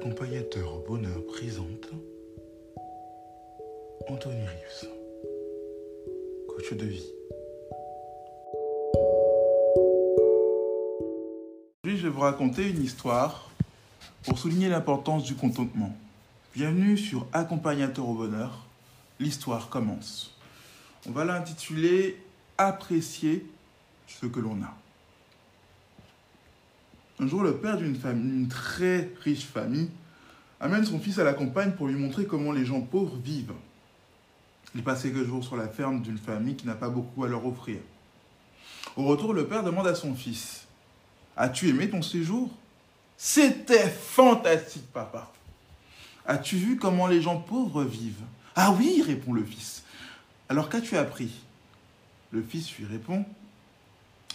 Accompagnateur au bonheur présente Anthony Reeves, coach de vie. Aujourd'hui, je vais vous raconter une histoire pour souligner l'importance du contentement. Bienvenue sur Accompagnateur au bonheur. L'histoire commence. On va l'intituler Apprécier ce que l'on a. Un jour, le père d'une très riche famille, amène son fils à la campagne pour lui montrer comment les gens pauvres vivent. Il passe quelques jours sur la ferme d'une famille qui n'a pas beaucoup à leur offrir. Au retour, le père demande à son fils As-tu aimé ton séjour? C'était fantastique, papa. As-tu vu comment les gens pauvres vivent? Ah oui, répond le fils. Alors qu'as-tu appris? Le fils lui répond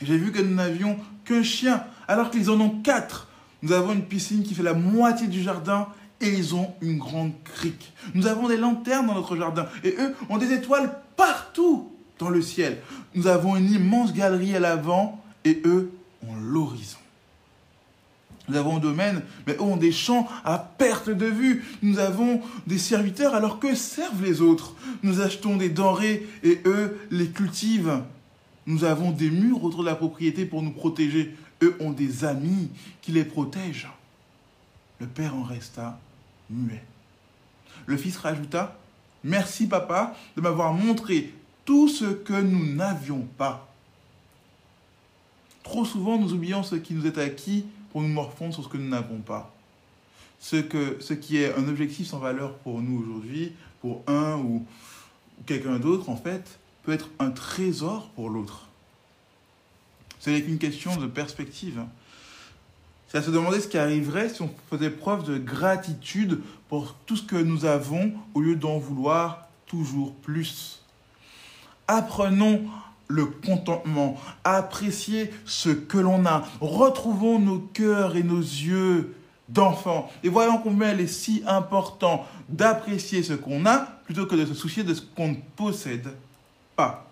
j'ai vu que nous n'avions qu'un chien, alors qu'ils en ont quatre. Nous avons une piscine qui fait la moitié du jardin et ils ont une grande crique. Nous avons des lanternes dans notre jardin et eux ont des étoiles partout dans le ciel. Nous avons une immense galerie à l'avant et eux ont l'horizon. Nous avons un domaine, mais eux ont des champs à perte de vue. Nous avons des serviteurs, alors que servent les autres? Nous achetons des denrées et eux les cultivent. Nous avons des murs autour de la propriété pour nous protéger. Eux ont des amis qui les protègent. Le père en resta muet. Le fils rajouta, Merci papa de m'avoir montré tout ce que nous n'avions pas. Trop souvent, nous oublions ce qui nous est acquis pour nous morfondre sur ce que nous n'avons pas. Ce, ce qui est un objectif sans valeur pour nous aujourd'hui, pour un ou quelqu'un d'autre, en fait, peut être un trésor pour l'autre. Ce n'est qu'une question de perspective. C'est à se demander ce qui arriverait si on faisait preuve de gratitude pour tout ce que nous avons au lieu d'en vouloir toujours plus. Apprenons le contentement, apprécier ce que l'on a. Retrouvons nos cœurs et nos yeux d'enfants. Et voyons combien il est si important d'apprécier ce qu'on a plutôt que de se soucier de ce qu'on possède pas.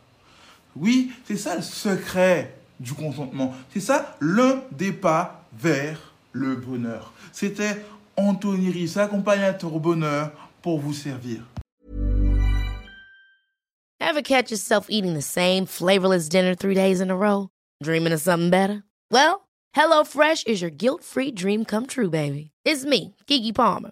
Oui, c'est ça le secret du consentement. C'est ça l'un des pas vers le bonheur. C'était Anthony Riss, accompagnateur au bonheur, pour vous servir. Ever catch yourself eating the same flavorless dinner three days in a row? Dreaming of something better? Well, HelloFresh is your guilt-free dream come true, baby. It's me, Kiki Palmer.